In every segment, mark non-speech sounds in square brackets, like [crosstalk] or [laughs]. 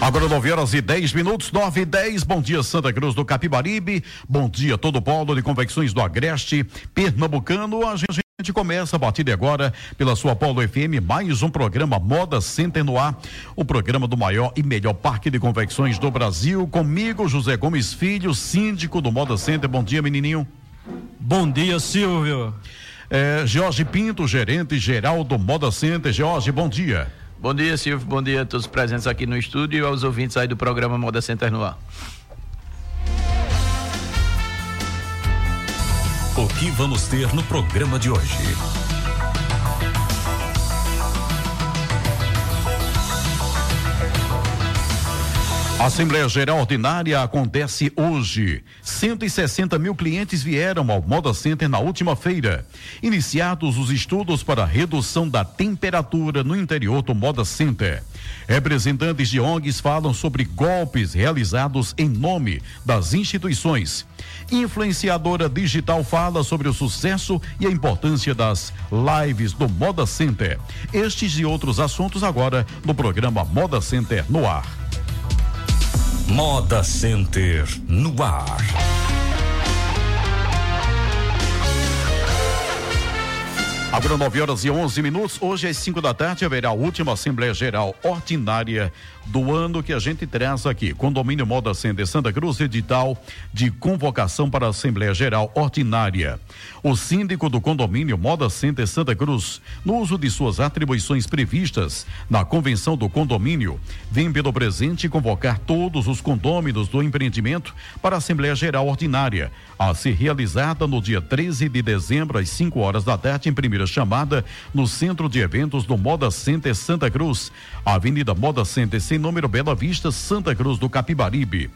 Agora 9 horas e 10 minutos, 9 e 10. Bom dia, Santa Cruz do Capibaribe. Bom dia, todo o polo de convecções do Agreste, Pernambucano. A gente, a gente começa a partir de agora pela sua Polo FM, mais um programa Moda Center no ar. O programa do maior e melhor parque de convecções do Brasil. Comigo, José Gomes Filho, síndico do Moda Center. Bom dia, menininho. Bom dia, Silvio. É, Jorge Pinto, gerente geral do Moda Center. Jorge, bom dia. Bom dia, Silvio. Bom dia a todos presentes aqui no estúdio e aos ouvintes aí do programa Moda Center no ar. O que vamos ter no programa de hoje? Assembleia Geral Ordinária acontece hoje. 160 mil clientes vieram ao Moda Center na última feira. Iniciados os estudos para redução da temperatura no interior do Moda Center. Representantes de ONGs falam sobre golpes realizados em nome das instituições. Influenciadora digital fala sobre o sucesso e a importância das lives do Moda Center. Estes e outros assuntos agora no programa Moda Center no ar. Moda Center no ar. Agora 9 horas e 11 minutos. Hoje às 5 da tarde haverá a última Assembleia Geral Ordinária do ano que a gente traz aqui. Condomínio Moda Center Santa Cruz, edital de convocação para a Assembleia Geral Ordinária. O síndico do condomínio Moda Center Santa Cruz, no uso de suas atribuições previstas na convenção do condomínio, vem pelo presente convocar todos os condôminos do empreendimento para a Assembleia Geral Ordinária, a ser realizada no dia 13 de dezembro, às 5 horas da tarde, em primeira chamada, no Centro de Eventos do Moda Center Santa Cruz, Avenida Moda Center, sem número Bela Vista, Santa Cruz do Capibaribe.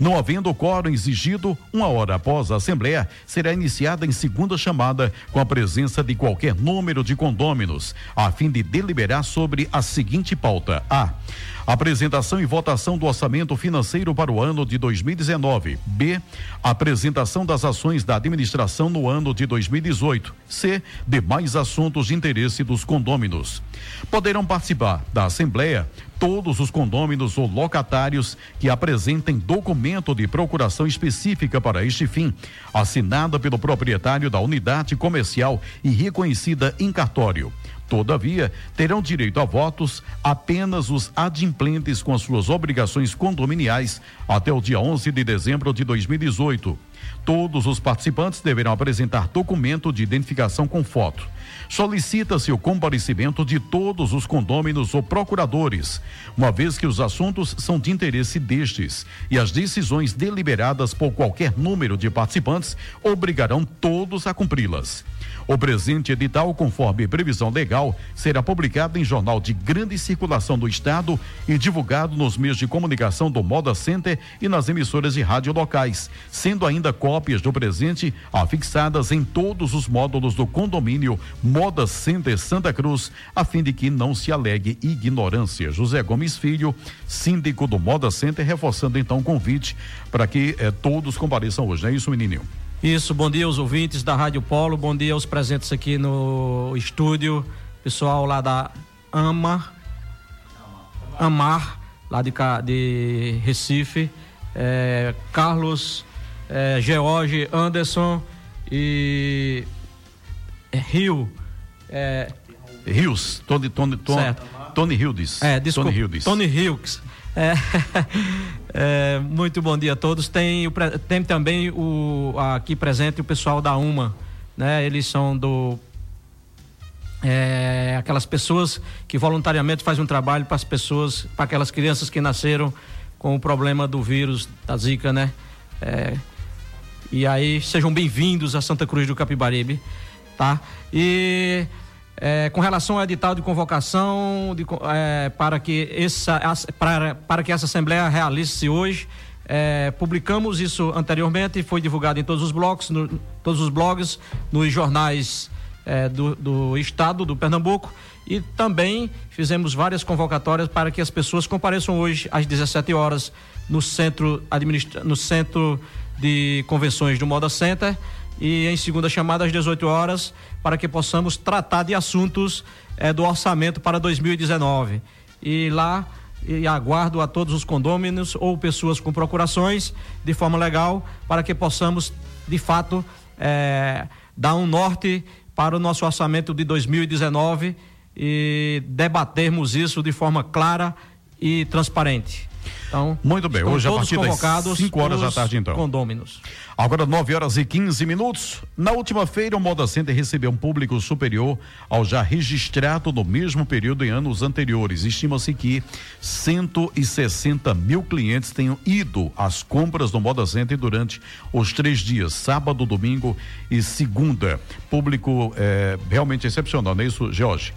Não havendo quórum exigido, uma hora após a Assembleia, será iniciada em segunda chamada com a presença de qualquer número de condôminos, a fim de deliberar sobre a seguinte pauta: A. Apresentação e votação do orçamento financeiro para o ano de 2019. B. Apresentação das ações da administração no ano de 2018. C. Demais assuntos de interesse dos condôminos. Poderão participar da Assembleia todos os condôminos ou locatários que apresentem documento de procuração específica para este fim, assinada pelo proprietário da unidade comercial e reconhecida em cartório. Todavia, terão direito a votos apenas os adimplentes com as suas obrigações condominiais até o dia 11 de dezembro de 2018. Todos os participantes deverão apresentar documento de identificação com foto. Solicita-se o comparecimento de todos os condôminos ou procuradores, uma vez que os assuntos são de interesse destes e as decisões deliberadas por qualquer número de participantes obrigarão todos a cumpri-las. O presente edital, conforme previsão legal, será publicado em jornal de grande circulação do Estado e divulgado nos meios de comunicação do Moda Center e nas emissoras de rádio locais, sendo ainda cópias do presente afixadas em todos os módulos do condomínio Moda Center Santa Cruz, a fim de que não se alegue ignorância. José Gomes Filho, síndico do Moda Center, reforçando então o convite para que eh, todos compareçam hoje. Não é isso, menininho? Isso, bom dia aos ouvintes da Rádio Polo, bom dia aos presentes aqui no estúdio, pessoal lá da AMA, Amar, lá de, de Recife, é, Carlos, é, George, Anderson e é, Rio. É, Rios, Tony, Tony, Tony, Tony Hildes. É, desculpa, Tony Hildes. Tony Hildes. É, [laughs] é, muito bom dia a todos. Tem, o, tem também o, aqui presente o pessoal da UMA, né? Eles são do é, aquelas pessoas que voluntariamente fazem um trabalho para as pessoas, para aquelas crianças que nasceram com o problema do vírus da Zika, né? É, e aí sejam bem-vindos a Santa Cruz do Capibaribe, tá? E é, com relação ao edital de convocação de, é, para, que essa, para, para que essa Assembleia realize-se hoje, É, publicamos isso anteriormente, foi divulgado em todos os blogs, no, todos os blogs, nos jornais é, do, do estado do Pernambuco. E também fizemos várias convocatórias para que as pessoas compareçam hoje às 17 horas no centro administra no centro de convenções do Moda Center e em segunda chamada às 18 horas para que possamos tratar de assuntos eh, do orçamento para 2019. E lá e aguardo a todos os condôminos ou pessoas com procurações de forma legal para que possamos de fato eh, dar um norte para o nosso orçamento de 2019 e debatermos isso de forma clara e transparente. Então, muito bem, hoje a partir das 5 horas da tarde então. Condôminos. Agora 9 horas e 15 minutos. Na última feira, o Moda Center recebeu um público superior ao já registrado no mesmo período em anos anteriores. Estima-se que 160 mil clientes tenham ido às compras do Moda Center durante os três dias, sábado, domingo e segunda. Público é, realmente excepcional, não é isso, Jorge?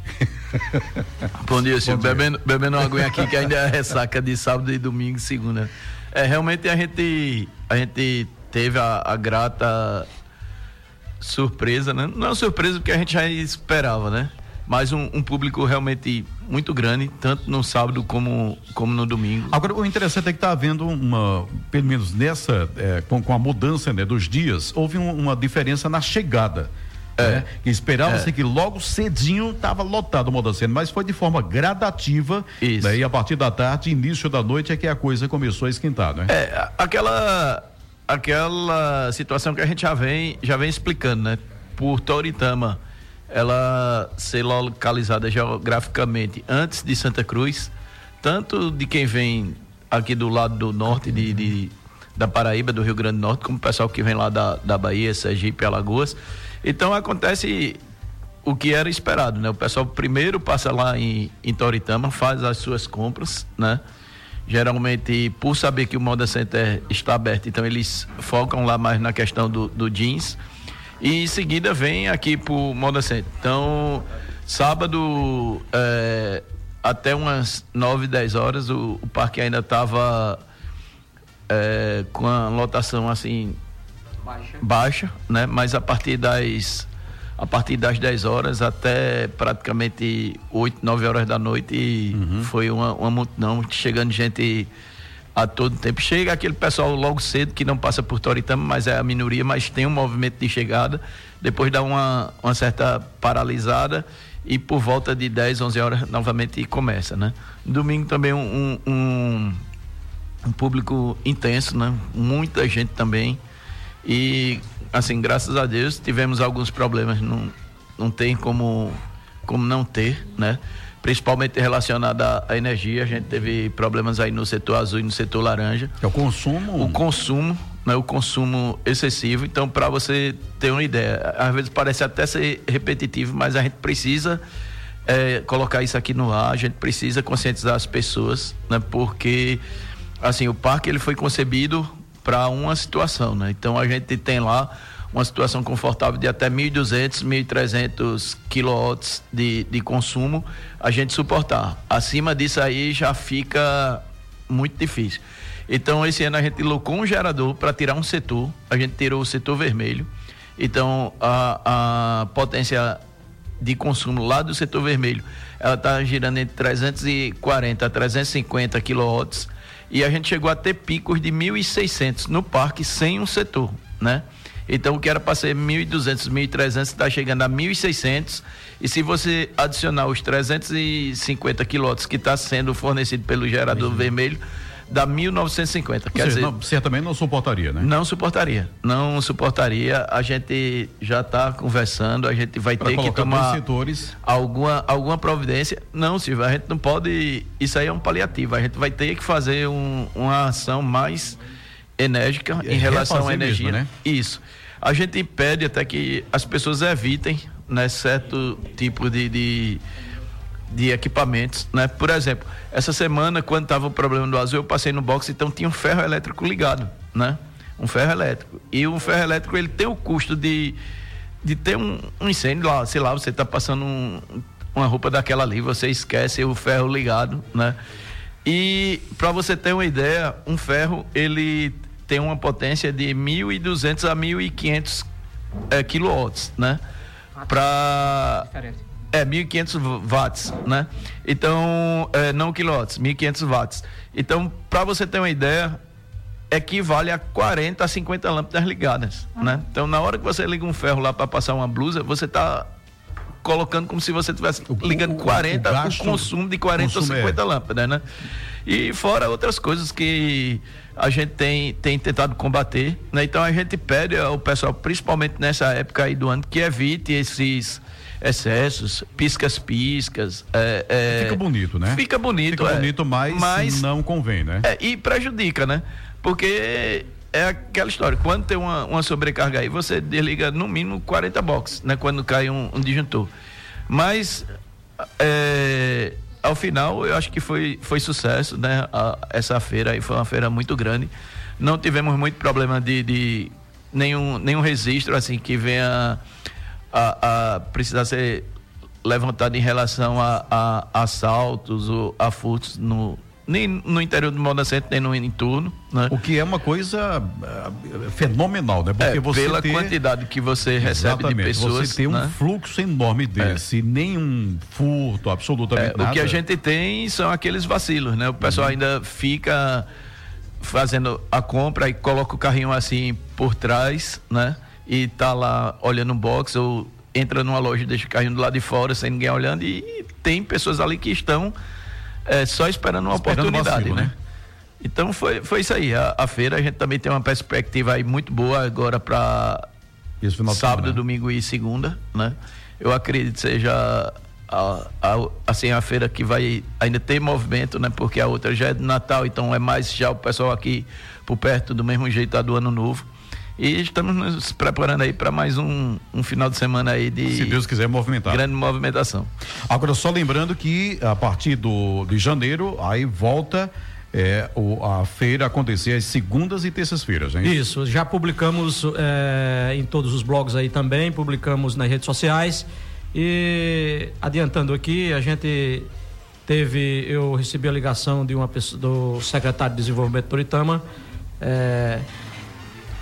Bom dia, [laughs] senhor. Bebendo, bebendo uma aguinha aqui que ainda é ressaca de sábado e domingo e segunda. É, realmente a gente, a gente teve a, a grata surpresa, né? Não é surpresa porque a gente já esperava, né? Mas um, um, público realmente muito grande, tanto no sábado como, como no domingo. Agora, o interessante é que está havendo uma, pelo menos nessa, é, com, com, a mudança né, dos dias, houve um, uma diferença na chegada. É. Né? Esperava-se é. que logo cedinho estava lotado o Modaceno, mas foi de forma gradativa. Isso. Né? E a partir da tarde, início da noite, é que a coisa começou a esquentar, né? É, aquela aquela situação que a gente já vem, já vem explicando, né? Por Toritama, ela ser localizada geograficamente antes de Santa Cruz, tanto de quem vem aqui do lado do norte de, de da Paraíba, do Rio Grande do Norte, como o pessoal que vem lá da, da Bahia, Sergipe, Alagoas. Então acontece o que era esperado, né? O pessoal primeiro passa lá em, em Toritama, faz as suas compras, né? geralmente por saber que o Moda Center está aberto, então eles focam lá mais na questão do, do jeans e em seguida vem aqui para o Moda Center. Então, sábado é, até umas 9, 10 horas o, o parque ainda estava é, com a lotação assim baixa. baixa, né? Mas a partir das a partir das 10 horas até praticamente 8, 9 horas da noite uhum. foi uma, uma multidão chegando gente a todo tempo. Chega aquele pessoal logo cedo que não passa por Toritama, mas é a minoria, mas tem um movimento de chegada. Depois dá uma, uma certa paralisada e por volta de 10, 11 horas novamente começa, né? Domingo também um, um, um público intenso, né? Muita gente também. E assim, graças a Deus, tivemos alguns problemas, não, não tem como, como não ter, né? Principalmente relacionado à, à energia, a gente teve problemas aí no setor azul e no setor laranja. É o consumo? O consumo, né? O consumo excessivo. Então, para você ter uma ideia, às vezes parece até ser repetitivo, mas a gente precisa é, colocar isso aqui no ar, a gente precisa conscientizar as pessoas, né? Porque, assim, o parque ele foi concebido para uma situação, né? Então a gente tem lá uma situação confortável de até 1.200, 1.300 quilowatts de, de consumo, a gente suportar. Acima disso aí já fica muito difícil. Então esse ano a gente colocou um gerador para tirar um setor, a gente tirou o setor vermelho. Então a, a potência de consumo lá do setor vermelho, ela está girando entre 340 a 350 quilowatts e a gente chegou a ter picos de 1.600 no parque sem um setor, né? Então o que era para ser 1.200, 1.300 está chegando a 1.600 e se você adicionar os 350 quilowatts que está sendo fornecido pelo gerador vermelho da 1950. Quer dizer, não, certamente não suportaria, né? Não suportaria. Não suportaria. A gente já está conversando, a gente vai pra ter que tomar setores. alguma alguma providência. Não, Silvio, a gente não pode. Isso aí é um paliativo. A gente vai ter que fazer um, uma ação mais enérgica em relação à energia. Mesmo, né? Isso. A gente pede até que as pessoas evitem né, certo tipo de, de de equipamentos, né? Por exemplo, essa semana, quando estava o problema do azul, eu passei no box, então tinha um ferro elétrico ligado, né? Um ferro elétrico. E o ferro elétrico, ele tem o custo de, de ter um, um incêndio lá, sei lá, você está passando um, uma roupa daquela ali, você esquece o ferro ligado, né? E para você ter uma ideia, um ferro ele tem uma potência de 1.200 a 1.500 é, quilowatts, né? Para é 1.500 watts, né? Então, é, não quilowatts, 1.500 watts. Então, para você ter uma ideia, equivale a 40 a 50 lâmpadas ligadas, ah. né? Então, na hora que você liga um ferro lá para passar uma blusa, você está colocando como se você estivesse ligando 40, o, o, o, consumo de 40 ou 50 é. lâmpadas, né? E fora outras coisas que a gente tem, tem tentado combater, né? Então a gente pede ao pessoal, principalmente nessa época aí do ano, que evite esses excessos, piscas-piscas. É, é, fica bonito, né? Fica bonito, Fica é, bonito, mas, mas não convém, né? É, e prejudica, né? Porque é aquela história, quando tem uma, uma sobrecarga aí, você desliga no mínimo 40 boxes, né? Quando cai um, um disjuntor. Mas é, ao final eu acho que foi, foi sucesso, né? A, essa feira aí foi uma feira muito grande. Não tivemos muito problema de, de nenhum, nenhum registro assim que venha a, a precisar ser levantado em relação a, a assaltos ou a furtos no, nem no interior do Moda Centro, nem no entorno. Né? O que é uma coisa uh, fenomenal, né? Porque é, você pela ter... quantidade que você recebe Exatamente, de pessoas. Você tem né? um fluxo enorme desse, é. nenhum furto, absolutamente é, nada. O que a gente tem são aqueles vacilos, né? O pessoal uhum. ainda fica fazendo a compra e coloca o carrinho assim por trás, né? E tá lá olhando um box ou entra numa loja e deixa o carrinho do lado de fora sem ninguém olhando e tem pessoas ali que estão é, só esperando uma esperando oportunidade, vacilo, né? né? Então foi, foi isso aí. A, a, feira a gente também tem uma perspectiva aí muito boa agora para sábado, semana. domingo e segunda, né? Eu acredito que seja a, a, assim a feira que vai ainda ter movimento, né? Porque a outra já é de Natal, então é mais já o pessoal aqui por perto do mesmo jeito tá do ano novo. E estamos nos preparando aí para mais um, um final de semana aí de. Se Deus quiser movimentar. Grande movimentação. Agora, só lembrando que a partir do, de janeiro, aí volta. É, o, a feira acontecer às segundas e terças-feiras, hein? Isso, já publicamos é, em todos os blogs aí também, publicamos nas redes sociais. E adiantando aqui, a gente teve, eu recebi a ligação de uma pessoa, do secretário de Desenvolvimento do Toritama, é,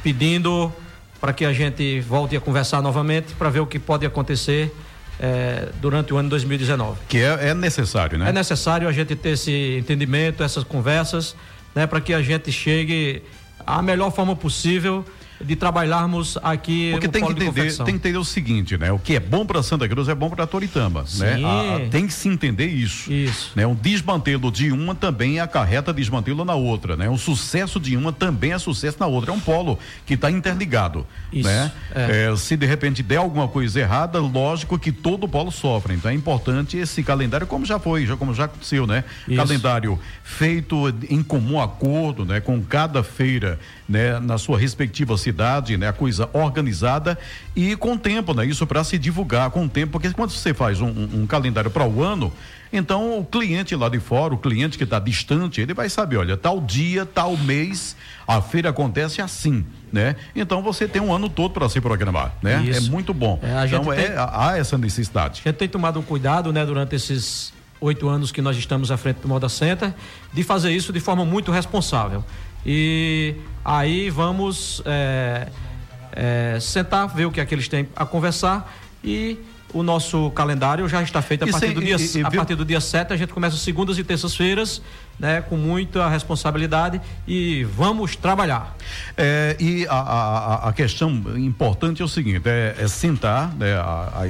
pedindo para que a gente volte a conversar novamente para ver o que pode acontecer é, durante o ano 2019. Que é, é, necessário, né? É necessário a gente ter esse entendimento, essas conversas, né, para que a gente chegue à melhor forma possível de trabalharmos aqui Porque tem que entender, tem que entender o seguinte, né? O que é bom para Santa Cruz é bom para Toritama, né? A, tem que se entender isso. Isso. Né? Um desmantelo de uma também acarreta desmantelo na outra, né? Um sucesso de uma também é sucesso na outra. É um polo que está interligado, isso. né? É. É, se de repente der alguma coisa errada, lógico que todo polo sofre. Então é importante esse calendário, como já foi, já como já aconteceu, né? Isso. Calendário feito em comum acordo, né? Com cada feira, né? Na sua respectiva cidade, né? A coisa organizada e com tempo, né? Isso para se divulgar com tempo, porque quando você faz um, um, um calendário para o ano, então o cliente lá de fora, o cliente que está distante, ele vai saber, olha, tal dia, tal mês, a feira acontece assim, né? Então você tem um ano todo para se programar, né? É Isso. É muito bom. É, então é, há essa necessidade. A gente tem tomado um cuidado, né, durante esses oito anos que nós estamos à frente do Moda Center, de fazer isso de forma muito responsável. E aí vamos é, é, sentar, ver o que é que eles têm a conversar e o nosso calendário já está feito a, partir, sem, do dia, e, e, a partir do dia 7, a gente começa segundas e terças-feiras, né, com muita responsabilidade e vamos trabalhar. É, e a, a, a, questão importante é o seguinte: é, é sentar né,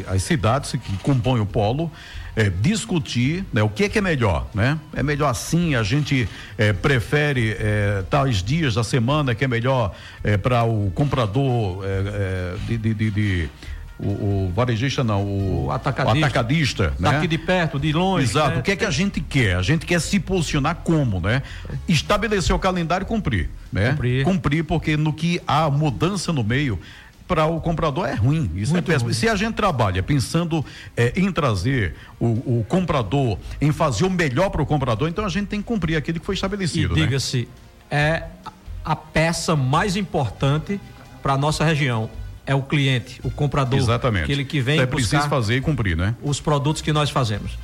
as cidades que compõem o polo é, discutir né, o que é que é melhor, né? É melhor assim, a gente é, prefere é, tais dias da semana que é melhor é, para o comprador é, de, de, de, de o, o, varejista não, o, o atacadista, o atacadista né? Daqui de perto, de longe. Exato. Né? O que é que a gente quer? A gente quer se posicionar como, né? Estabelecer o calendário e cumprir, né? Cumprir. Cumprir porque no que há mudança no meio, para o comprador é ruim. Isso é Muito é péssimo. Ruim. Se a gente trabalha pensando é, em trazer o, o, comprador, em fazer o melhor para o comprador, então a gente tem que cumprir aquilo que foi estabelecido. Né? diga-se, é a peça mais importante para a nossa região. É o cliente, o comprador. Exatamente. Aquele que vem. Então é preciso fazer e cumprir, né? Os produtos que nós fazemos.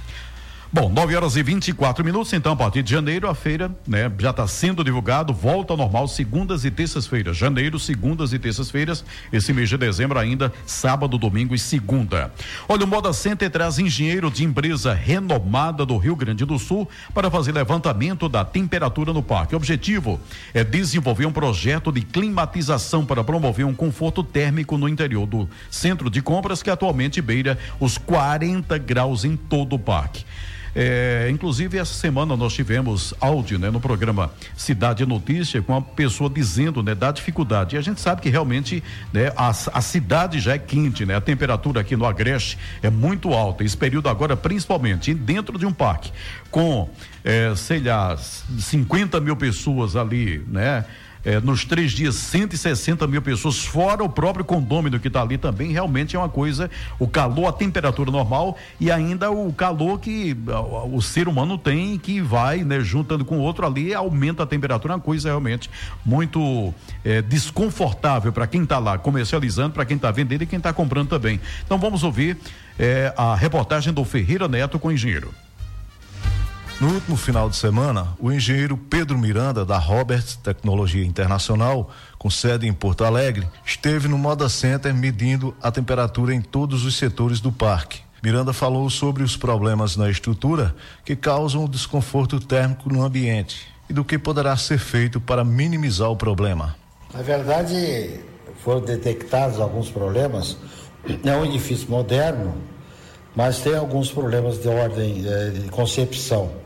Bom, 9 horas e 24 minutos, então, a partir de janeiro, a feira, né, já está sendo divulgado, volta ao normal, segundas e terças-feiras. Janeiro, segundas e terças-feiras, esse mês de dezembro ainda, sábado, domingo e segunda. Olha, o Moda Center traz engenheiro de empresa renomada do Rio Grande do Sul para fazer levantamento da temperatura no parque. O objetivo é desenvolver um projeto de climatização para promover um conforto térmico no interior do centro de compras que atualmente beira os 40 graus em todo o parque. É, inclusive, essa semana nós tivemos áudio né, no programa Cidade Notícia com uma pessoa dizendo né, da dificuldade. E a gente sabe que realmente né, a, a cidade já é quente, né? A temperatura aqui no Agreste é muito alta. Esse período agora, principalmente dentro de um parque, com, é, sei lá, 50 mil pessoas ali, né? É, nos três dias 160 mil pessoas, fora o próprio condômino que está ali também, realmente é uma coisa, o calor, a temperatura normal e ainda o calor que o, o ser humano tem que vai, né, juntando com o outro ali, aumenta a temperatura, uma coisa realmente muito é, desconfortável para quem está lá comercializando, para quem está vendendo e quem está comprando também. Então vamos ouvir é, a reportagem do Ferreira Neto com o engenheiro. No último final de semana, o engenheiro Pedro Miranda, da Roberts Tecnologia Internacional, com sede em Porto Alegre, esteve no Moda Center medindo a temperatura em todos os setores do parque. Miranda falou sobre os problemas na estrutura que causam o desconforto térmico no ambiente e do que poderá ser feito para minimizar o problema. Na verdade, foram detectados alguns problemas. É um edifício moderno, mas tem alguns problemas de ordem eh, de concepção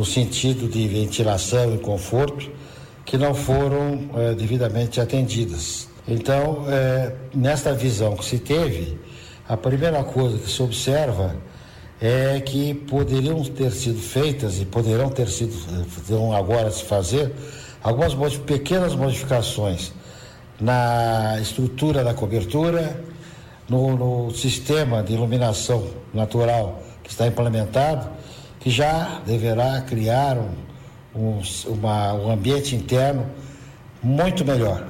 no sentido de ventilação e conforto, que não foram é, devidamente atendidas. Então, é, nesta visão que se teve, a primeira coisa que se observa é que poderiam ter sido feitas e poderão ter sido, poderão agora se fazer, algumas pequenas modificações na estrutura da cobertura, no, no sistema de iluminação natural que está implementado que já deverá criar um, um, uma, um ambiente interno muito melhor.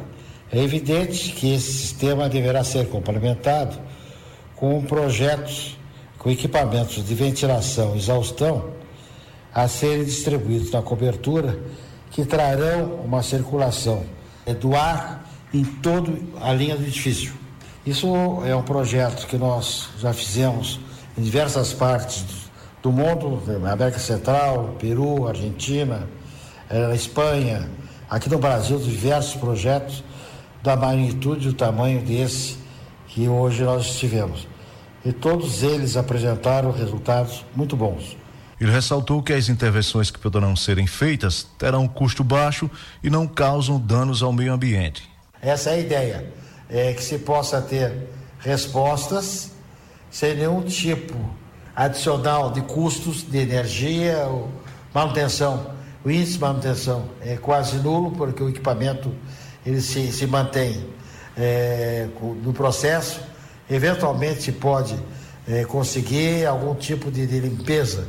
É evidente que esse sistema deverá ser complementado com projetos, com equipamentos de ventilação e exaustão a serem distribuídos na cobertura que trarão uma circulação do ar em toda a linha do edifício. Isso é um projeto que nós já fizemos em diversas partes do mundo, América Central, Peru, Argentina, eh, Espanha, aqui no Brasil, diversos projetos da magnitude e o tamanho desse que hoje nós tivemos. E todos eles apresentaram resultados muito bons. Ele ressaltou que as intervenções que poderão serem feitas terão um custo baixo e não causam danos ao meio ambiente. Essa é a ideia, é que se possa ter respostas sem nenhum tipo adicional de custos de energia, manutenção. O índice de manutenção é quase nulo, porque o equipamento ele se, se mantém é, no processo. Eventualmente se pode é, conseguir algum tipo de, de limpeza.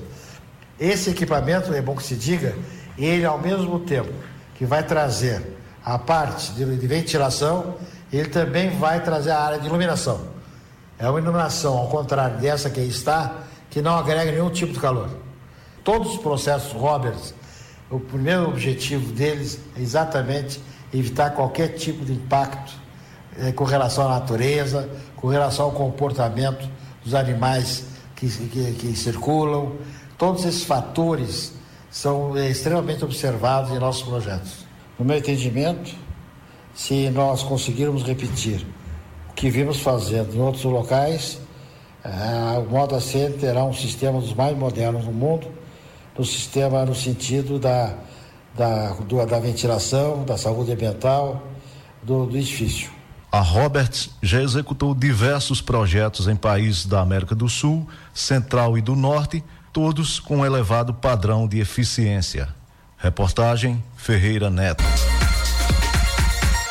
Esse equipamento, é bom que se diga, ele ao mesmo tempo que vai trazer a parte de, de ventilação, ele também vai trazer a área de iluminação. É uma iluminação, ao contrário dessa que aí está, que não agrega nenhum tipo de calor. Todos os processos Roberts, o primeiro objetivo deles é exatamente evitar qualquer tipo de impacto eh, com relação à natureza, com relação ao comportamento dos animais que, que, que circulam. Todos esses fatores são eh, extremamente observados em nossos projetos. No meu entendimento, se nós conseguirmos repetir o que vimos fazendo em outros locais, o Moda Center terá um sistema dos mais modernos do mundo, no sistema no sentido da, da, do, da ventilação, da saúde ambiental do, do edifício. A Roberts já executou diversos projetos em países da América do Sul, Central e do Norte, todos com elevado padrão de eficiência. Reportagem Ferreira Neto.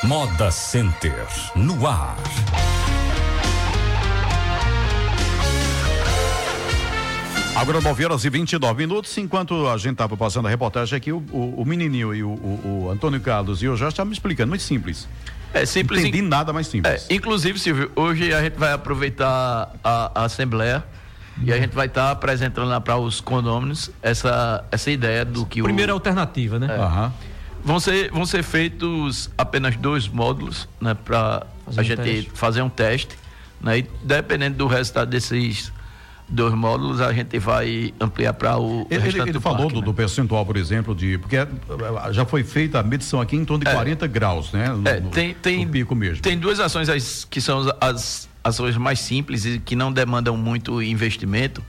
Moda Center no ar. Agora 9 horas e 29 minutos, enquanto a gente estava passando a reportagem aqui, o, o, o menininho e o, o, o, Antônio Carlos e eu já estavam me explicando, muito simples. É simples. Entendi in... nada mais simples. É, inclusive, Silvio, hoje a gente vai aproveitar a, a Assembleia E a gente vai estar tá apresentando lá para os condôminos essa, essa ideia do que Primeira o... alternativa, né? É. Uhum. Vão, ser, vão ser feitos apenas dois módulos, né? Para a um gente teste. fazer um teste. Né? E dependendo do resultado desses dois módulos, a gente vai ampliar para o. Ele, ele falou parque, do, né? do, percentual, por exemplo, de. Porque é, já foi feita a medição aqui em torno de é, 40 graus, né? No, é, tem, tem, no pico mesmo. Tem duas ações que são as ações mais simples e que não demandam muito investimento,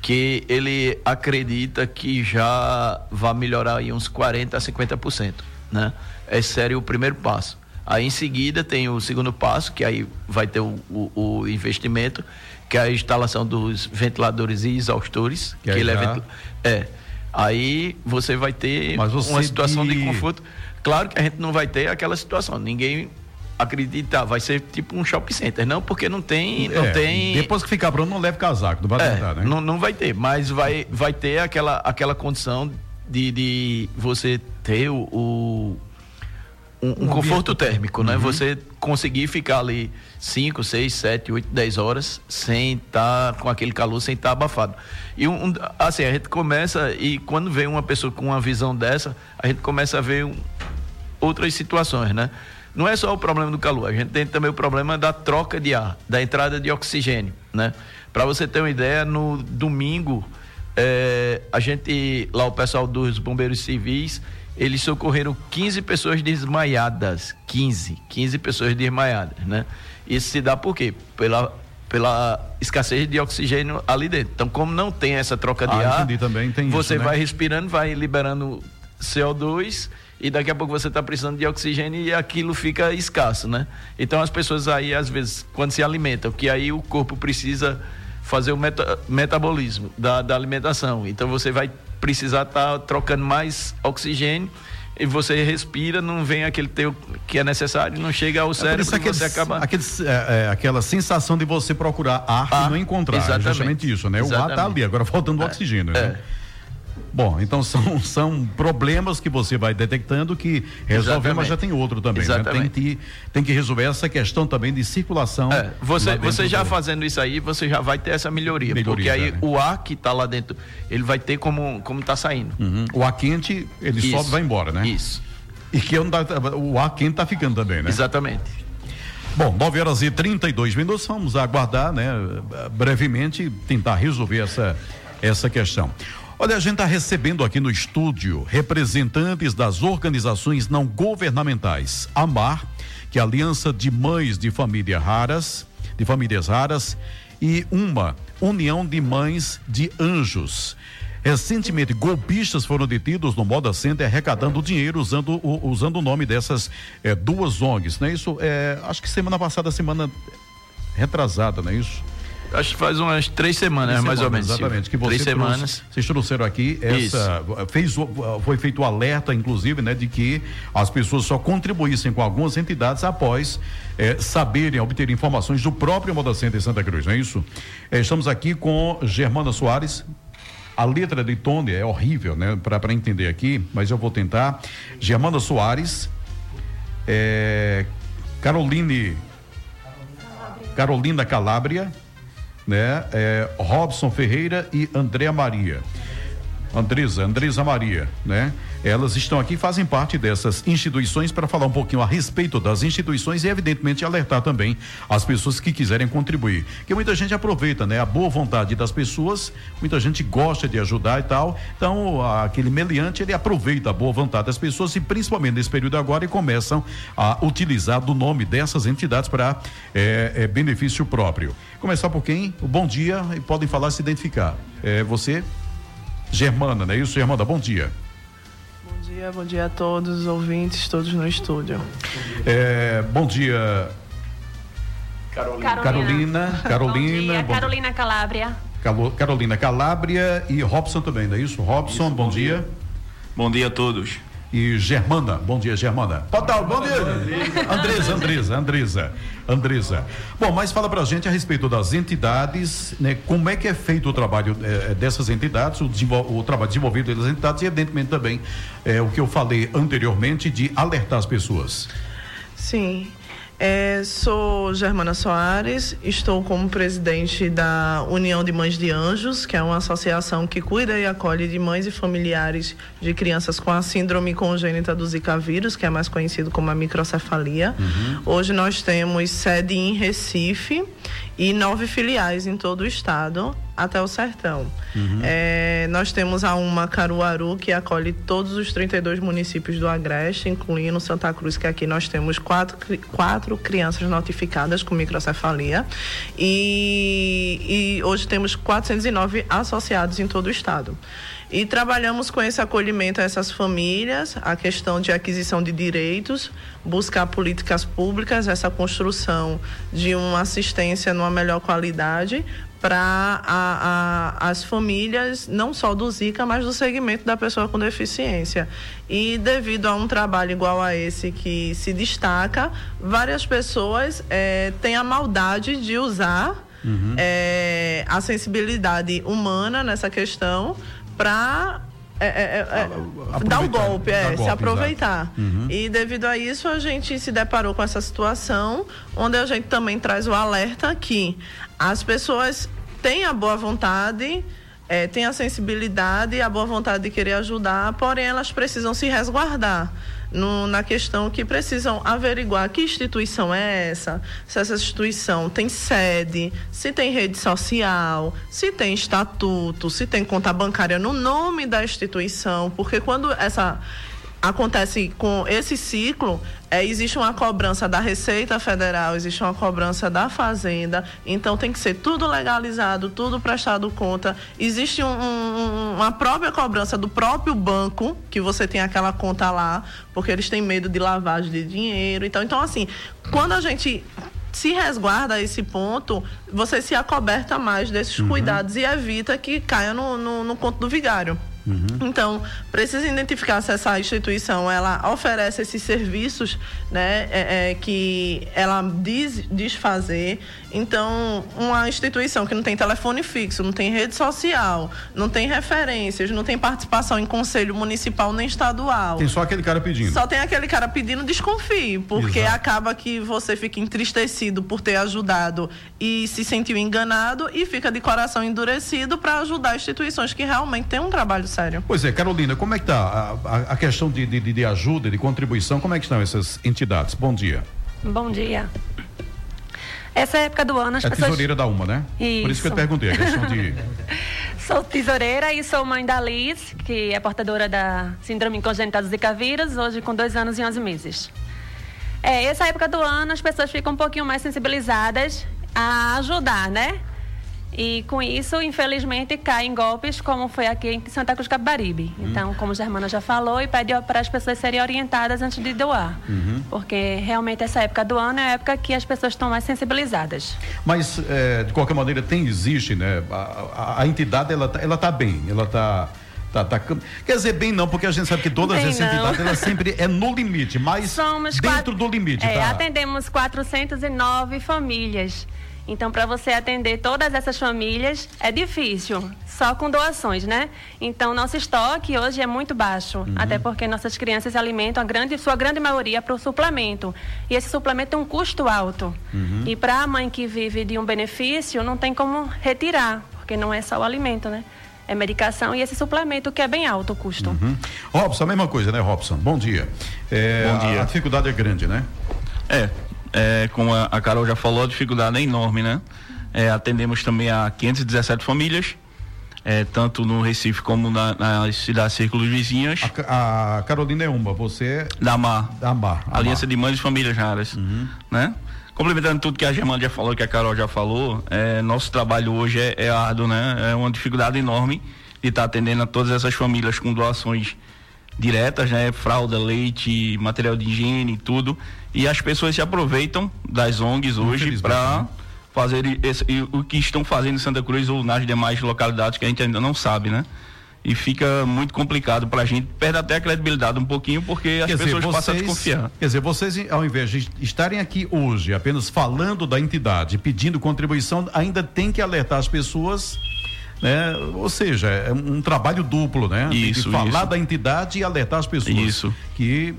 que ele acredita que já vai melhorar aí uns 40 a 50%, né? Esse seria o primeiro passo. Aí em seguida tem o segundo passo, que aí vai ter o, o, o investimento, que é a instalação dos ventiladores e exaustores. Que, que ele é, é. Aí você vai ter você uma situação de... de conforto. Claro que a gente não vai ter aquela situação. Ninguém acredita, vai ser tipo um shopping center, não porque não tem, não é, tem. Depois que ficar pronto, não leve casaco, não vai é, né? Não, não vai ter, mas vai, vai ter aquela, aquela condição de, de você ter o, o um, um conforto térmico, né? Uhum. Você conseguir ficar ali 5, 6, 7, 8, 10 horas sem estar tá com aquele calor, sem estar tá abafado. E um, assim, a gente começa, e quando vem uma pessoa com uma visão dessa, a gente começa a ver um, outras situações, né? Não é só o problema do calor, a gente tem também o problema da troca de ar, da entrada de oxigênio, né? Para você ter uma ideia, no domingo, é, a gente, lá o pessoal dos bombeiros civis, eles socorreram 15 pessoas desmaiadas. 15, 15 pessoas desmaiadas, né? Isso se dá por quê? Pela, pela escassez de oxigênio ali dentro. Então, como não tem essa troca de ah, ar, também, você isso, né? vai respirando, vai liberando CO2 e daqui a pouco você está precisando de oxigênio e aquilo fica escasso, né? Então as pessoas aí, às vezes, quando se alimentam, que aí o corpo precisa fazer o meta, metabolismo da, da alimentação. Então você vai precisar estar tá trocando mais oxigênio e você respira, não vem aquele teu que é necessário, não chega ao é cérebro é você acaba. Aqueles, é, é, aquela sensação de você procurar ar, ar e não encontrar. Exatamente. É justamente isso, né? Exatamente. O ar está ali, agora faltando o oxigênio. Né? É. Bom, então são, [laughs] são problemas que você vai detectando que resolver, mas já tem outro também. Né? Tem, que, tem que resolver essa questão também de circulação. É, você você já fazendo isso aí, você já vai ter essa melhoria. melhoria porque aí né? o ar que está lá dentro, ele vai ter como como está saindo. Uhum. O ar quente, ele isso. sobe e vai embora, né? Isso. E que o ar quente está ficando também, né? Exatamente. Bom, 9 horas e 32 minutos, vamos aguardar, né? Brevemente, tentar resolver essa, essa questão. Olha, a gente está recebendo aqui no estúdio representantes das organizações não governamentais. AMAR, que é a Aliança de Mães de Famílias Raras, de Famílias Raras, e uma União de Mães de Anjos. Recentemente, golpistas foram detidos no Moda Center arrecadando dinheiro usando, usando o nome dessas é, duas ONGs, não é isso? É, acho que semana passada, semana retrasada, não é isso? Acho que faz umas três semanas, três mais semanas, ou menos. Exatamente. Que você três trouxe, semanas. Vocês trouxeram aqui essa. Fez, foi feito o alerta, inclusive, né, de que as pessoas só contribuíssem com algumas entidades após é, saberem, obter informações do próprio Modacente em Santa Cruz, não é isso? É, estamos aqui com Germana Soares. A letra de Tony é horrível, né? Para entender aqui, mas eu vou tentar. Germana Soares, é, Caroline. Carolina Calabria né? É, Robson Ferreira e Andréa Maria. Andresa, Andresa Maria, né? Elas estão aqui, fazem parte dessas instituições para falar um pouquinho a respeito das instituições e, evidentemente, alertar também as pessoas que quiserem contribuir. Porque muita gente aproveita, né? A boa vontade das pessoas, muita gente gosta de ajudar e tal. Então, aquele meliante, ele aproveita a boa vontade das pessoas e, principalmente nesse período agora, e começam a utilizar do nome dessas entidades para é, é, benefício próprio. Começar por quem? Bom dia e podem falar, se identificar. É, você? Germana, não é isso, Germana? Bom dia. Bom dia, bom dia a todos os ouvintes, todos no estúdio. É, bom dia. Carolina. Carolina. Carolina. Bom dia, Carolina Calabria. Carolina Calabria e Robson também, não é isso? Robson, isso, bom, bom dia. dia. Bom dia a todos e Germana. Bom dia, Germana. Total, bom dia. Andresa, Andresa, Andresa, Andresa. Bom, mas fala pra gente a respeito das entidades, né? Como é que é feito o trabalho eh, dessas entidades, o, o, trabalho desenvolvido pelas entidades e, evidentemente, também eh, o que eu falei anteriormente de alertar as pessoas. Sim. É, sou Germana Soares, estou como presidente da União de Mães de Anjos, que é uma associação que cuida e acolhe de mães e familiares de crianças com a síndrome congênita do Zika vírus, que é mais conhecido como a microcefalia. Uhum. Hoje nós temos sede em Recife e nove filiais em todo o estado até o sertão. Uhum. É, nós temos a uma Caruaru que acolhe todos os 32 municípios do Agreste, incluindo Santa Cruz, que aqui nós temos quatro, quatro crianças notificadas com microcefalia e, e hoje temos 409 associados em todo o estado. E trabalhamos com esse acolhimento a essas famílias, a questão de aquisição de direitos, buscar políticas públicas, essa construção de uma assistência numa melhor qualidade para as famílias, não só do Zika, mas do segmento da pessoa com deficiência. E devido a um trabalho igual a esse que se destaca, várias pessoas é, têm a maldade de usar uhum. é, a sensibilidade humana nessa questão para é, é, é, é dar o golpe, é, golpe, se aproveitar. Uhum. E devido a isso, a gente se deparou com essa situação, onde a gente também traz o alerta que as pessoas têm a boa vontade, é, têm a sensibilidade e a boa vontade de querer ajudar, porém elas precisam se resguardar no, na questão que precisam averiguar que instituição é essa, se essa instituição tem sede, se tem rede social, se tem estatuto, se tem conta bancária no nome da instituição, porque quando essa acontece com esse ciclo, é, existe uma cobrança da Receita Federal, existe uma cobrança da Fazenda, então tem que ser tudo legalizado, tudo prestado conta. Existe um, um, uma própria cobrança do próprio banco, que você tem aquela conta lá, porque eles têm medo de lavagem de dinheiro. Então, então assim, quando a gente se resguarda a esse ponto, você se acoberta mais desses uhum. cuidados e evita que caia no, no, no conto do vigário. Uhum. Então, precisa identificar se essa instituição ela oferece esses serviços né, é, é, que ela diz, diz fazer. Então, uma instituição que não tem telefone fixo, não tem rede social, não tem referências, não tem participação em conselho municipal nem estadual. Tem só aquele cara pedindo. Só tem aquele cara pedindo, desconfie, porque Exato. acaba que você fica entristecido por ter ajudado e se sentiu enganado e fica de coração endurecido para ajudar instituições que realmente têm um trabalho sério. Pois é, Carolina, como é que está a, a, questão de, de, de ajuda, de contribuição, como é que estão essas entidades? Bom dia. Bom dia. Essa época do ano as é pessoas... tesoureira da UMA, né? Isso. Por isso que eu perguntei, a questão de... [laughs] sou tesoureira e sou mãe da Liz, que é portadora da síndrome congênita do Zika vírus, hoje com dois anos e onze meses. É, essa época do ano as pessoas ficam um pouquinho mais sensibilizadas a ajudar, né? E com isso, infelizmente, caem golpes, como foi aqui em Santa Cruz Capibaribe. Uhum. Então, como a Germana já falou, e pede para as pessoas serem orientadas antes de doar. Uhum. Porque realmente essa época do ano é a época que as pessoas estão mais sensibilizadas. Mas, é, de qualquer maneira, tem, existe, né? A, a, a entidade, ela, tá, ela tá bem, ela está Tá, tá. Quer dizer, bem não, porque a gente sabe que todas as entidades, ela sempre é no limite, mas [laughs] Somos dentro quatro, do limite, é, tá? Atendemos 409 famílias. Então, para você atender todas essas famílias é difícil, só com doações, né? Então, nosso estoque hoje é muito baixo, uhum. até porque nossas crianças se alimentam, a grande, sua grande maioria, para o suplemento. E esse suplemento tem um custo alto. Uhum. E para a mãe que vive de um benefício, não tem como retirar, porque não é só o alimento, né? É medicação e esse suplemento que é bem alto o custo. Uhum. Robson, a mesma coisa, né, Robson? Bom dia. É, Bom dia. A dificuldade é grande, né? É, é, como a, a, Carol já falou, a dificuldade é enorme, né? É, atendemos também a 517 famílias, é, tanto no Recife como na, nas cidades círculos vizinhas. A, a, Carolina é uma, você é. Da Mar. Da Mar. Aliança de Mães e Famílias Raras, uhum. né? Complementando tudo que a Germana já falou, que a Carol já falou, é, nosso trabalho hoje é, é árduo, né? É uma dificuldade enorme de estar tá atendendo a todas essas famílias com doações diretas, né? Fralda, leite, material de higiene e tudo. E as pessoas se aproveitam das ONGs hoje para né? fazer esse, o que estão fazendo em Santa Cruz ou nas demais localidades que a gente ainda não sabe, né? E fica muito complicado para a gente, perde até a credibilidade um pouquinho, porque as quer pessoas dizer, vocês, passam a desconfiar. Quer dizer, vocês, ao invés de estarem aqui hoje apenas falando da entidade, pedindo contribuição, ainda tem que alertar as pessoas né? Ou seja, é um trabalho duplo, né? Isso, falar isso. da entidade e alertar as pessoas isso. que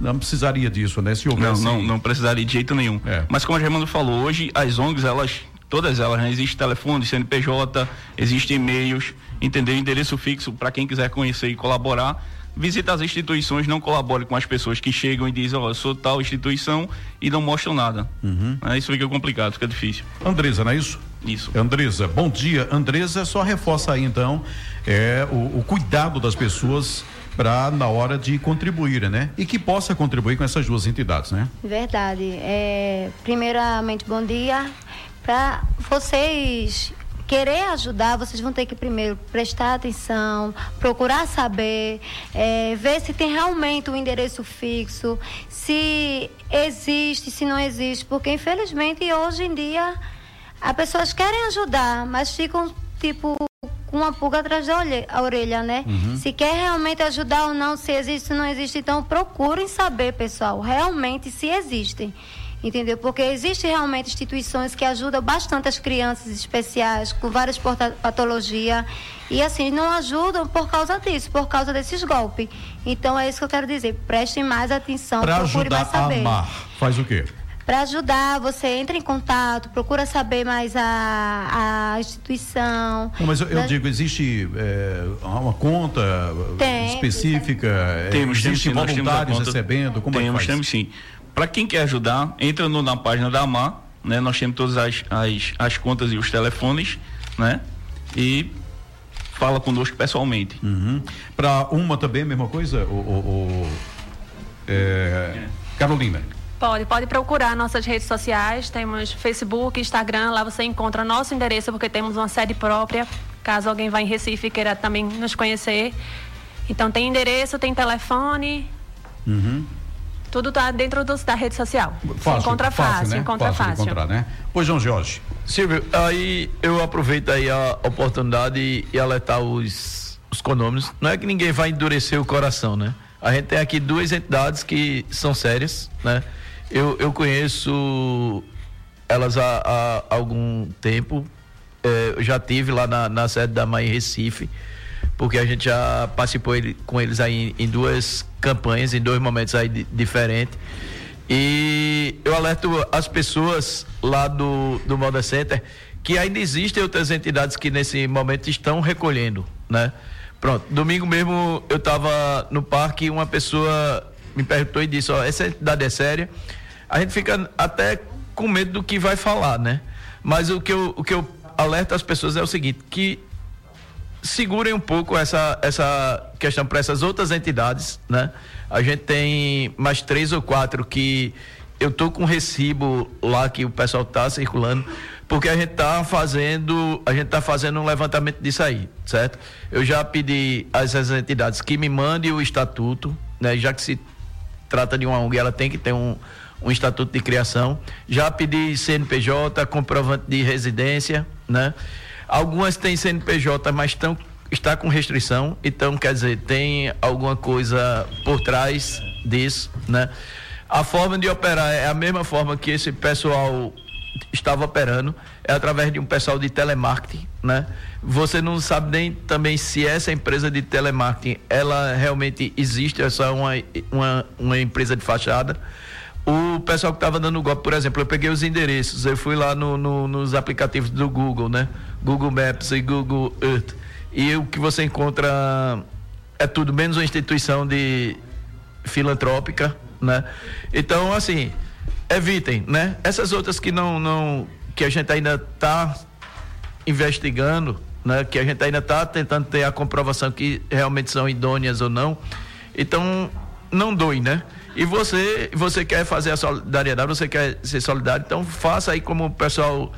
não precisaria disso, né? Se houvesse... Não, não, não precisaria de jeito nenhum. É. Mas como a Germano falou, hoje as ONGs, elas, todas elas, né? Existe telefone, CNPJ, existem e-mails, entendeu? Endereço fixo para quem quiser conhecer e colaborar. Visita as instituições, não colabore com as pessoas que chegam e dizem, ó, eu sou tal instituição e não mostram nada. Né? Isso fica complicado, fica difícil. Andresa, não é isso? Isso. Andresa, bom dia. Andresa, só reforça aí então é, o, o cuidado das pessoas para na hora de contribuir, né? E que possa contribuir com essas duas entidades, né? Verdade. É, primeiramente, bom dia. Para vocês querer ajudar, vocês vão ter que primeiro prestar atenção, procurar saber, é, ver se tem realmente um endereço fixo, se existe, se não existe, porque infelizmente hoje em dia as pessoas querem ajudar, mas ficam tipo com uma pulga atrás da a orelha, né? Se quer realmente ajudar ou não, se existe ou não existe, então procurem saber, pessoal, realmente se existem. Entendeu? Porque existem realmente instituições que ajudam bastante as crianças especiais com várias patologias e assim não ajudam por causa disso, por causa desses golpes. Então é isso que eu quero dizer. Prestem mais atenção, Para ajudar mais a saber. amar, faz o quê? Para ajudar, você entra em contato, procura saber mais a, a instituição. Não, mas eu, eu né? digo, existe é, uma conta Tem. específica? é, Temos, temos existe temos voluntários conta. recebendo? Como temos, é que faz? temos sim. Para quem quer ajudar, entra no- na página da AMAR, né? Nós temos todas as, as, as contas e os telefones, né? E fala conosco pessoalmente. Uhum. Para uma também, a mesma coisa? O, o- o- é, Carolina. Pode, pode procurar nossas redes sociais, temos Facebook, Instagram, lá você encontra nosso endereço, porque temos uma sede própria, caso alguém vá em Recife e queira também nos conhecer. Então tem endereço, tem telefone, tudo está dentro do- da rede social. Se encontra fácil, né? encontra fácil. fácil. encontrar, né? Pois, João Jorge. Silvio, aí eu aproveito aí a oportunidade e, e alertar os, os condôminos. Não é que ninguém vai endurecer o coração, né? A gente tem aqui duas entidades que são sérias, né? Eu, eu conheço elas há, há algum tempo. É, eu já tive lá na, na sede da Mãe Recife, porque a gente já participou ele- com eles aí em, em duas campanhas, em dois momentos aí di- diferentes. E eu alerto as pessoas lá do, do Moda Center que ainda existem outras entidades que nesse momento estão recolhendo, né? Pronto, domingo mesmo eu estava no parque e uma pessoa me perguntou e disse, ó, essa entidade é séria. A gente fica até com medo do que vai falar, né? Mas o que eu, o que eu alerto as pessoas é o seguinte, que segurem um pouco essa, essa questão para essas outras entidades, né? A gente tem mais três ou quatro que eu tô com recibo lá que o pessoal tá circulando, porque a gente tá fazendo, a gente tá fazendo um levantamento disso aí, certo? Eu já pedi a essas entidades que me mandem o estatuto, né? Já que se trata de uma ONG, ela tem que ter um, um estatuto de criação. Já pedi CNPJ, comprovante de residência, né? Algumas têm CNPJ, mas estão está com restrição, então quer dizer, tem alguma coisa por trás disso, né? A forma de operar é a mesma forma que esse pessoal estava operando, é através de um pessoal de telemarketing, né? Você não sabe nem também se essa empresa de telemarketing, ela realmente existe, é só uma, uma, uma empresa de fachada. O pessoal que estava dando golpe, por exemplo, eu peguei os endereços, eu fui lá no, no- nos aplicativos do Google, né? Google Maps e Google Earth. E o que você encontra é tudo menos uma instituição de filantrópica, né? Então, assim, evitem, né? Essas outras que não, não que a gente ainda está investigando, né? Que a gente ainda está tentando ter a comprovação que realmente são idôneas ou não. Então, não doe, né? E você, você quer fazer a solidariedade, você quer ser solidário, então faça aí como o pessoal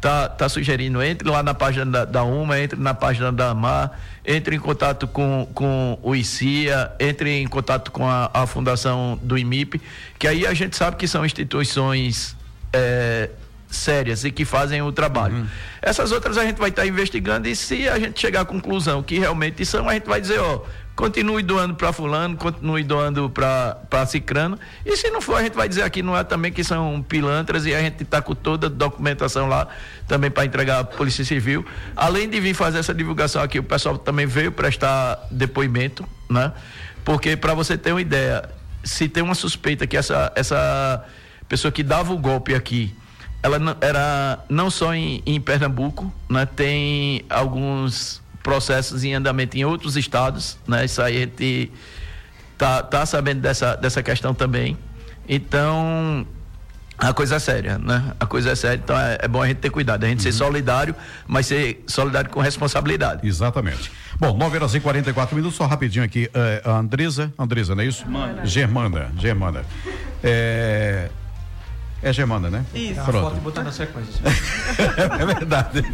tá, tá sugerindo. Entre lá na página da, da UMA, entre na página da AMAR, entre em contato com, com o ICIA, entre em contato com a, a fundação do IMIP, que aí a gente sabe que são instituições eh, sérias e que fazem o trabalho. Essas outras a gente vai estar investigando e se a gente chegar à conclusão que realmente são, a gente vai dizer, ó, continue doando para fulano, continue doando para cicrano. E se não for, a gente vai dizer aqui não é também que são pilantras e a gente está com toda a documentação lá também para entregar à Polícia Civil. Além de vir fazer essa divulgação aqui, o pessoal também veio prestar depoimento, né? Porque para você ter uma ideia, se tem uma suspeita que essa, essa pessoa que dava o golpe aqui, ela não, era não só em, em Pernambuco, né? Tem alguns processos em andamento em outros estados, né? Isso aí a gente tá, tá sabendo dessa, dessa questão também. Então, a coisa é séria, né? A coisa é séria, então é, é bom a gente ter cuidado, a gente uhum. ser solidário, mas ser solidário com responsabilidade. Exatamente. Bom, 9 horas e 44 minutos, só rapidinho aqui. É, a Andresa, Andresa, não é isso? Germana. Germana, Germana. É, é Germana, né? Isso. Pronto. A foto botando na sequência. [laughs] é verdade.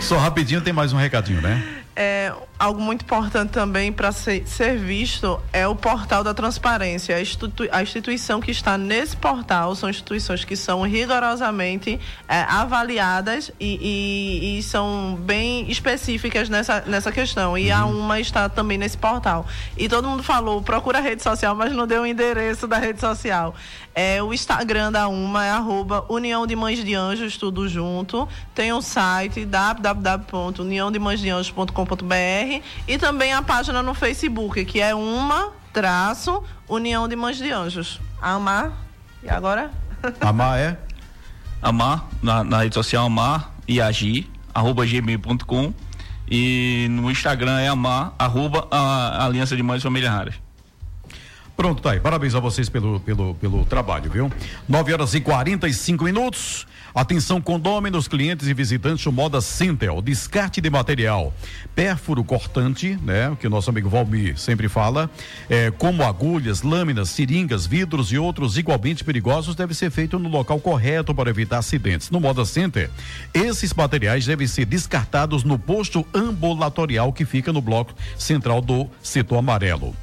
Só rapidinho tem mais um recadinho, né? É, algo muito importante também para ser, ser, visto é o portal da transparência. A, institui a, instituição que está nesse portal são instituições que são rigorosamente é, avaliadas e, e, e, são bem específicas nessa, nessa questão. E uhum. a UMA está também nesse portal. E todo mundo falou, procura a rede social, mas não deu o endereço da rede social. É, o Instagram da UMA é arroba União de Mães de Anjos, tudo junto. Tem o um site www.uniãodemãesdeanjos.com.br e também a página no Facebook, que é uma traço União de Mães de Anjos. Amar. E agora? [laughs] Amar é? Amar, na, na rede social Amar e Agir, arroba gmail.com. E no Instagram é amar, arroba a Aliança de Mães e Famílias Raras. Pronto, tá aí. Parabéns a vocês pelo, pelo, pelo trabalho, viu? 9 horas e 45 minutos. Atenção, condôminos, clientes e visitantes do Moda Center, descarte de material, pérfuro cortante, né? O que o nosso amigo Valmir sempre fala, é, como agulhas, lâminas, seringas, vidros e outros igualmente perigosos, deve ser feito no local correto para evitar acidentes. No Moda Center, esses materiais devem ser descartados no posto ambulatorial que fica no bloco central do setor amarelo.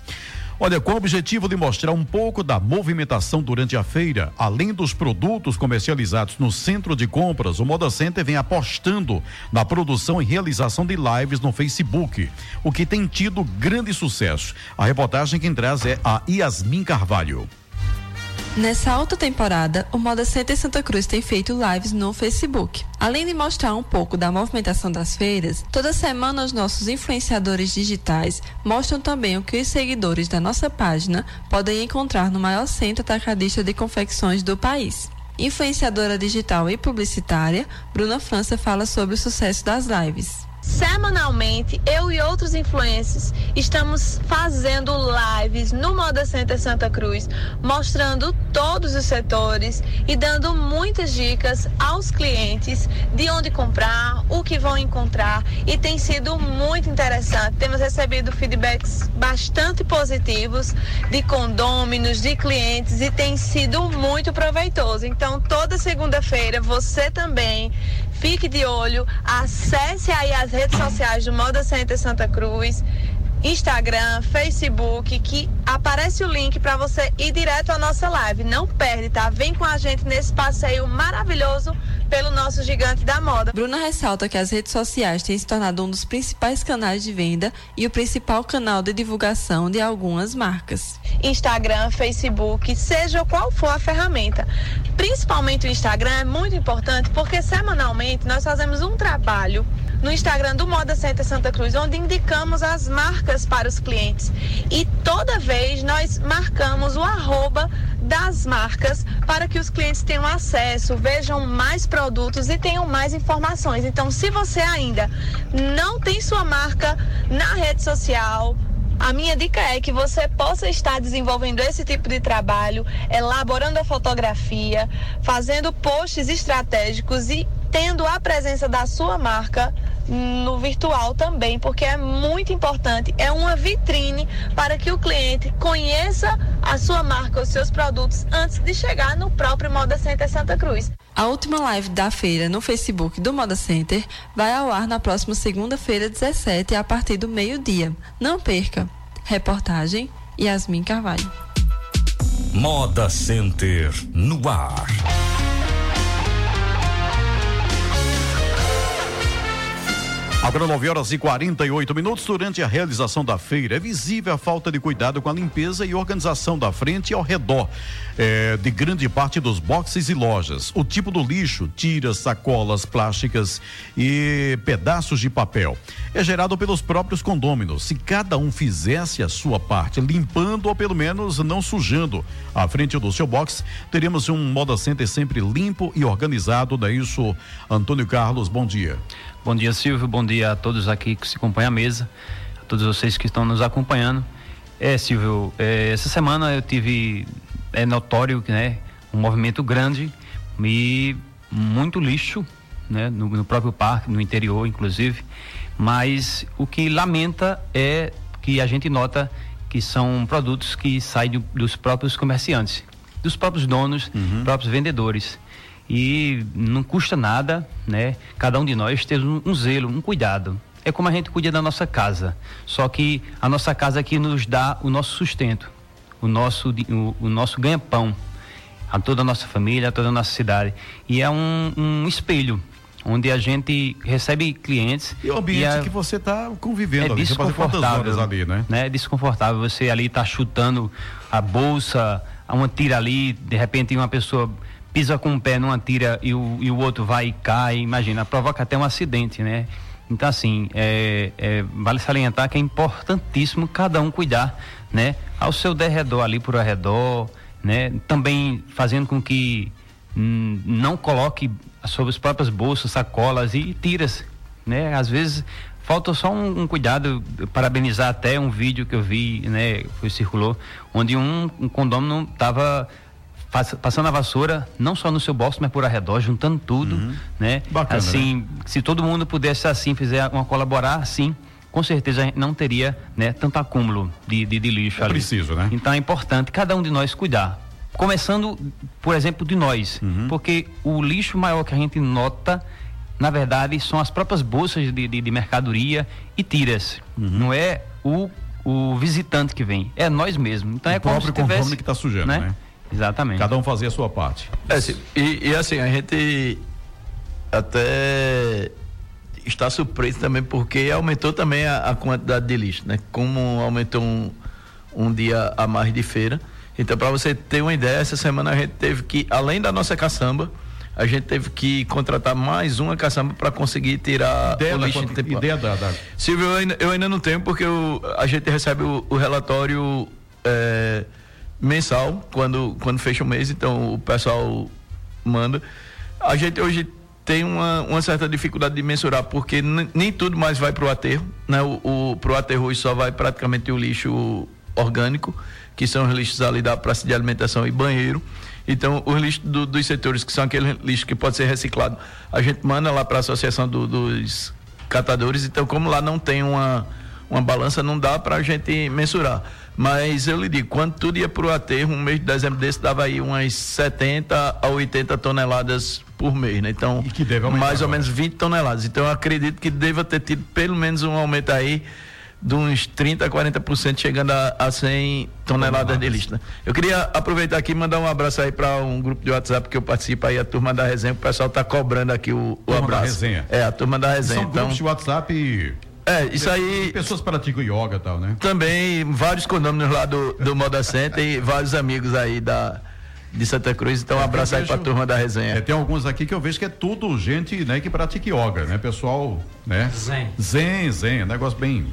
Olha, com o objetivo de mostrar um pouco da movimentação durante a feira, além dos produtos comercializados no centro de compras, o Moda Center vem apostando na produção e realização de lives no Facebook, o que tem tido grande sucesso. A reportagem quem traz é a Yasmin Carvalho. Nessa alta temporada, o Moda Center Santa Cruz tem feito lives no Facebook. Além de mostrar um pouco da movimentação das feiras, toda semana os nossos influenciadores digitais mostram também o que os seguidores da nossa página podem encontrar no maior centro atacadista de confecções do país. Influenciadora digital e publicitária, Bruna França fala sobre o sucesso das lives. Semanalmente, eu e outros influencers estamos fazendo lives no Moda Center Santa Cruz, mostrando todos os setores e dando muitas dicas aos clientes de onde comprar, o que vão encontrar e tem sido muito interessante. Temos recebido feedbacks bastante positivos de condôminos, de clientes e tem sido muito proveitoso. Então, toda segunda-feira você também Fique de olho, acesse aí as redes sociais do Moda Center Santa Cruz. Instagram, Facebook, que aparece o link para você ir direto à nossa live. Não perde, tá? Vem com a gente nesse passeio maravilhoso pelo nosso gigante da moda. Bruna ressalta que as redes sociais têm se tornado um dos principais canais de venda e o principal canal de divulgação de algumas marcas. Instagram, Facebook, seja qual for a ferramenta. Principalmente o Instagram é muito importante porque semanalmente nós fazemos um trabalho no Instagram do Moda Center Santa Cruz, onde indicamos as marcas para os clientes. E toda vez nós marcamos o arroba das marcas para que os clientes tenham acesso, vejam mais produtos e tenham mais informações. Então, se você ainda não tem sua marca na rede social, a minha dica é que você possa estar desenvolvendo esse tipo de trabalho, elaborando a fotografia, fazendo posts estratégicos e tendo a presença da sua marca no virtual também, porque é muito importante. É uma vitrine para que o cliente conheça a sua marca, os seus produtos, antes de chegar no próprio Moda Center Santa Cruz. A última live da feira no Facebook do Moda Center vai ao ar na próxima segunda-feira, 17, a partir do meio-dia. Não perca! Reportagem Yasmin Carvalho. Moda Center no ar. Agora 9 horas e 48 minutos. Durante a realização da feira, é visível a falta de cuidado com a limpeza e organização da frente e ao redor é, de grande parte dos boxes e lojas. O tipo do lixo, tiras, sacolas plásticas e pedaços de papel, é gerado pelos próprios condôminos. Se cada um fizesse a sua parte, limpando ou pelo menos não sujando a frente do seu box, teríamos um Moda Center sempre limpo e organizado. Daí isso, Antônio Carlos, bom dia. Bom dia, Silvio. Bom dia a todos aqui que se acompanham à mesa, a todos vocês que estão nos acompanhando. É, Silvio, é, essa semana eu tive, é notório, né, um movimento grande e muito lixo, né, no, no próprio parque, no interior, inclusive. Mas o que lamenta é que a gente nota que são produtos que saem do, dos próprios comerciantes, dos próprios donos, uhum. próprios vendedores e não custa nada, né? Cada um de nós ter um, um, zelo, um cuidado. É como a gente cuida da nossa casa. Só que a nossa casa aqui nos dá o nosso sustento, o nosso, o, o nosso ganha-pão a toda a nossa família, a toda a nossa cidade. E é um, um espelho onde a gente recebe clientes. E o ambiente e a, que você está convivendo é ali. Desconfortável, ali, né? né? É desconfortável. Você ali está chutando a bolsa, uma tira ali, de repente uma pessoa pisa com um pé numa tira e o, e o outro vai e cai, imagina, provoca até um acidente, né? Então, assim, é, é, vale salientar que é importantíssimo cada um cuidar, né? Ao seu derredor, ali por arredor, né? Também fazendo com que hum, não coloque sobre as próprias bolsas, sacolas e tiras, né? Às vezes falta só um, um, cuidado, parabenizar até um vídeo que eu vi, né? Que circulou, onde um, um condômino estava passando a vassoura não só no seu bolso, mas por arredor, juntando tudo, uhum. né? Bacana, assim, né? se todo mundo pudesse assim fizer uma colaborar, assim, com certeza não teria, né, tanto acúmulo de, de, de lixo é ali. Preciso, né? Então é importante cada um de nós cuidar. Começando, por exemplo, de nós, uhum. porque o lixo maior que a gente nota na verdade, são as próprias bolsas de, de, de mercadoria e tiras. Uhum. Não é o, o visitante que vem, é nós mesmos. Então o é como se tivesse, que está sujando, né? né? Exatamente. Cada um fazia a sua parte. É, assim, e, e, assim, a gente até está surpreso também porque aumentou também a, a quantidade de lixo, né? Como aumentou um, um dia a mais de feira. Então, para você ter uma ideia, essa semana a gente teve que, além da nossa caçamba, a gente teve que contratar mais uma caçamba para conseguir tirar ideia o lixo da, Ideia da, da... Silvio, eu ainda, eu ainda não tenho, porque eu, a gente recebe o, o relatório. É, mensal, quando, quando fecha o mês, então o pessoal manda. A gente hoje tem uma, uma certa dificuldade de mensurar, porque nem tudo mais vai para o aterro, né? O, o, para o aterro hoje só vai praticamente o lixo orgânico, que são os lixos ali da praça de alimentação e banheiro. Então, os lixos do, dos setores, que são aquele lixo que pode ser reciclado, a gente manda lá para a associação do, dos catadores. Então, como lá não tem uma, uma balança, não dá para a gente mensurar. Mas eu lhe digo, quando tudo ia para o aterro, um mês de dezembro desse dava aí umas 70 a 80 toneladas por mês, né? Então, mais ou menos 20 toneladas. Então, eu acredito que deva ter tido pelo menos um aumento aí de uns 30 a 40% chegando a, a 100 toneladas de lixo. Né? Eu queria aproveitar aqui e mandar um abraço aí para um grupo de WhatsApp que eu participo aí, a turma da resenha. O pessoal está cobrando aqui o, o abraço. Da resenha. É, a turma da resenha. São então, grupos de WhatsApp é, isso aí. Pessoas praticam yoga e tal, né? Também, vários condôminos lá do, do Moda Center e vários amigos aí da, de Santa Cruz. Então, um é, abraço aí para a turma da resenha. É, tem alguns aqui que eu vejo que é tudo gente né, que pratica yoga, né? Pessoal, né? Zen. Zen, zen, negócio bem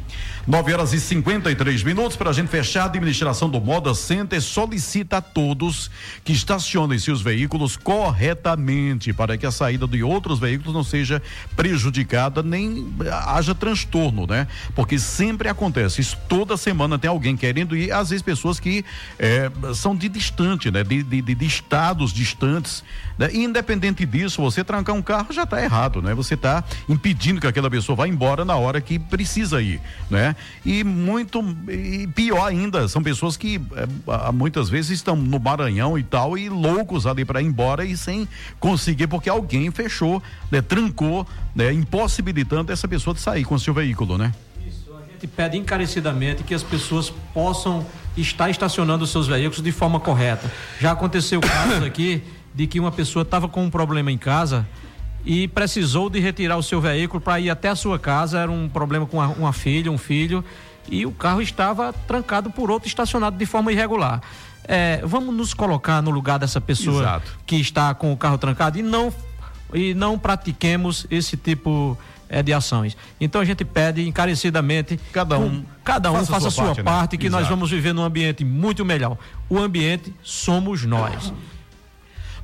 9 horas e 53 minutos para a gente fechar. A administração do Moda Center solicita a todos que estacionem seus veículos corretamente para que a saída de outros veículos não seja prejudicada nem haja transtorno, né? Porque sempre acontece. Isso toda semana tem alguém querendo ir, às vezes pessoas que é, são de distante, né? De, de, de estados distantes. Né? Independente disso, você trancar um carro já está errado, né? Você está impedindo que aquela pessoa vá embora na hora que precisa ir, né? E muito e pior ainda, são pessoas que é, muitas vezes estão no Maranhão e tal e loucos ali para ir embora e sem conseguir porque alguém fechou, né, trancou, né, impossibilitando essa pessoa de sair com seu veículo, né? Isso, a gente pede encarecidamente que as pessoas possam estar estacionando seus veículos de forma correta. Já aconteceu casos [coughs] aqui de que uma pessoa estava com um problema em casa e precisou de retirar o seu veículo para ir até a sua casa. Era um problema com uma, uma filha, um filho, e o carro estava trancado por outro estacionado de forma irregular. É, vamos nos colocar no lugar dessa pessoa Exato. que está com o carro trancado e não e não pratiquemos esse tipo é, de ações. Então a gente pede encarecidamente Cada um cada um faça faça, a sua sua parte, parte, né? que nós Exato. vamos viver num ambiente muito melhor. O ambiente somos nós.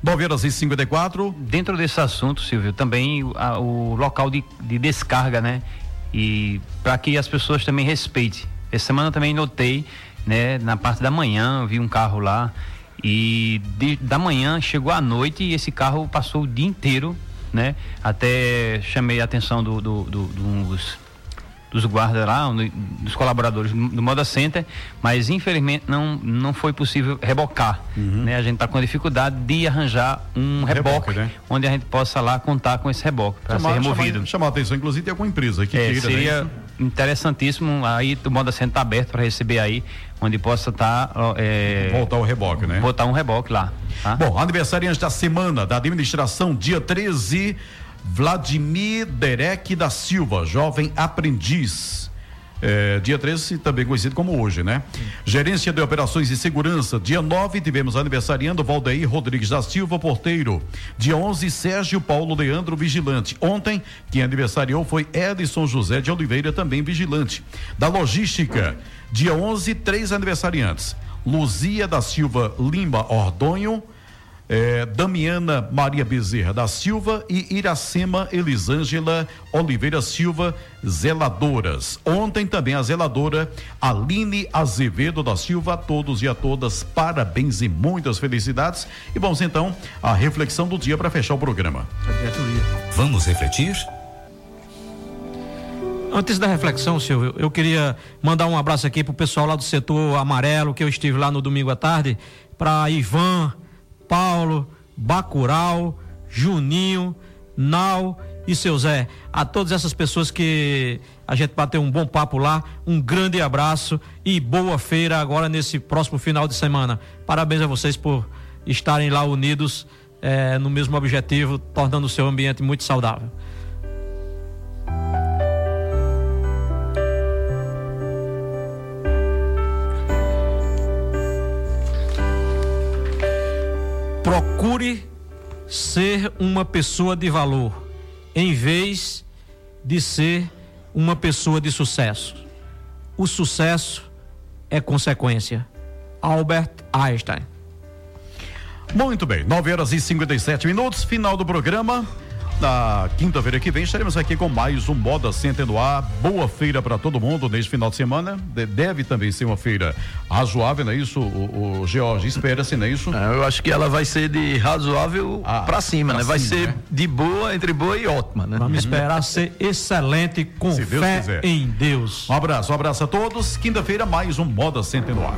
9 horas e 54. Dentro desse assunto, Silvio, também a- o local de, de descarga, né? E para que as pessoas também respeitem. Essa semana também notei, né? Na parte da manhã, vi um carro lá e de- da manhã chegou à noite e esse carro passou o dia inteiro, né? Até chamei a atenção do, do- do- dos dos guardas lá, dos colaboradores do Moda Center, mas infelizmente não, não foi possível rebocar. Né? A gente está com dificuldade de arranjar um reboque, Reboque, né? onde a gente possa lá contar com esse reboque para ser removido. chamar, chamar a atenção, inclusive, de alguma empresa que É, queira, né, seria isso? interessantíssimo. Aí o Moda Center está aberto para receber aí, onde possa estar. Voltar o reboque, né? Botar um reboque lá. tá? Bom, aniversariante da semana da administração, dia 13, Vladimir Derek da Silva, jovem aprendiz. É, dia 13, também conhecido como hoje, né? Gerência de Operações e Segurança. Dia 9, tivemos aniversariando Valdeir Rodrigues da Silva, porteiro. Dia 11, Sérgio Paulo Leandro, vigilante. Ontem, quem aniversariou foi Edson José de Oliveira, também vigilante. Da Logística, dia 11, três aniversariantes. Luzia da Silva Lima Ordonho, eh, Damiana Maria Bezerra da Silva e Iracema Elisângela Oliveira Silva, zeladoras. Ontem também a zeladora Aline Azevedo da Silva, a todos e a todas, parabéns e muitas felicidades. E vamos então à reflexão do dia para fechar o programa. Vamos refletir? Antes da reflexão, Silvio, eu queria mandar um abraço aqui pro pessoal lá do setor amarelo, que eu estive lá no domingo à tarde, para Ivan, Paulo, Bacural, Juninho, Nau e seu Zé. A todas essas pessoas que a gente bateu um bom papo lá, um grande abraço e boa feira agora nesse próximo final de semana. Parabéns a vocês por estarem lá unidos eh, no mesmo objetivo, tornando o seu ambiente muito saudável. Procure ser uma pessoa de valor, em vez de ser uma pessoa de sucesso. O sucesso é consequência. Albert Einstein. Muito bem, 9 horas e 57 minutos, final do programa. Na quinta-feira que vem estaremos aqui com mais um Moda Center no ar. Boa feira para todo mundo neste final de semana. De- deve também ser uma feira razoável, não é isso, o, o George? Espera-se, não é isso? Eu acho que ela vai ser de razoável pra cima, pra né? Vai cima, ser né? de boa, entre boa e ótima, né? Vamos esperar ser excelente com Se Deus fé quiser. em Deus. Um abraço, um abraço a todos. Quinta-feira, mais um Moda Center no ar.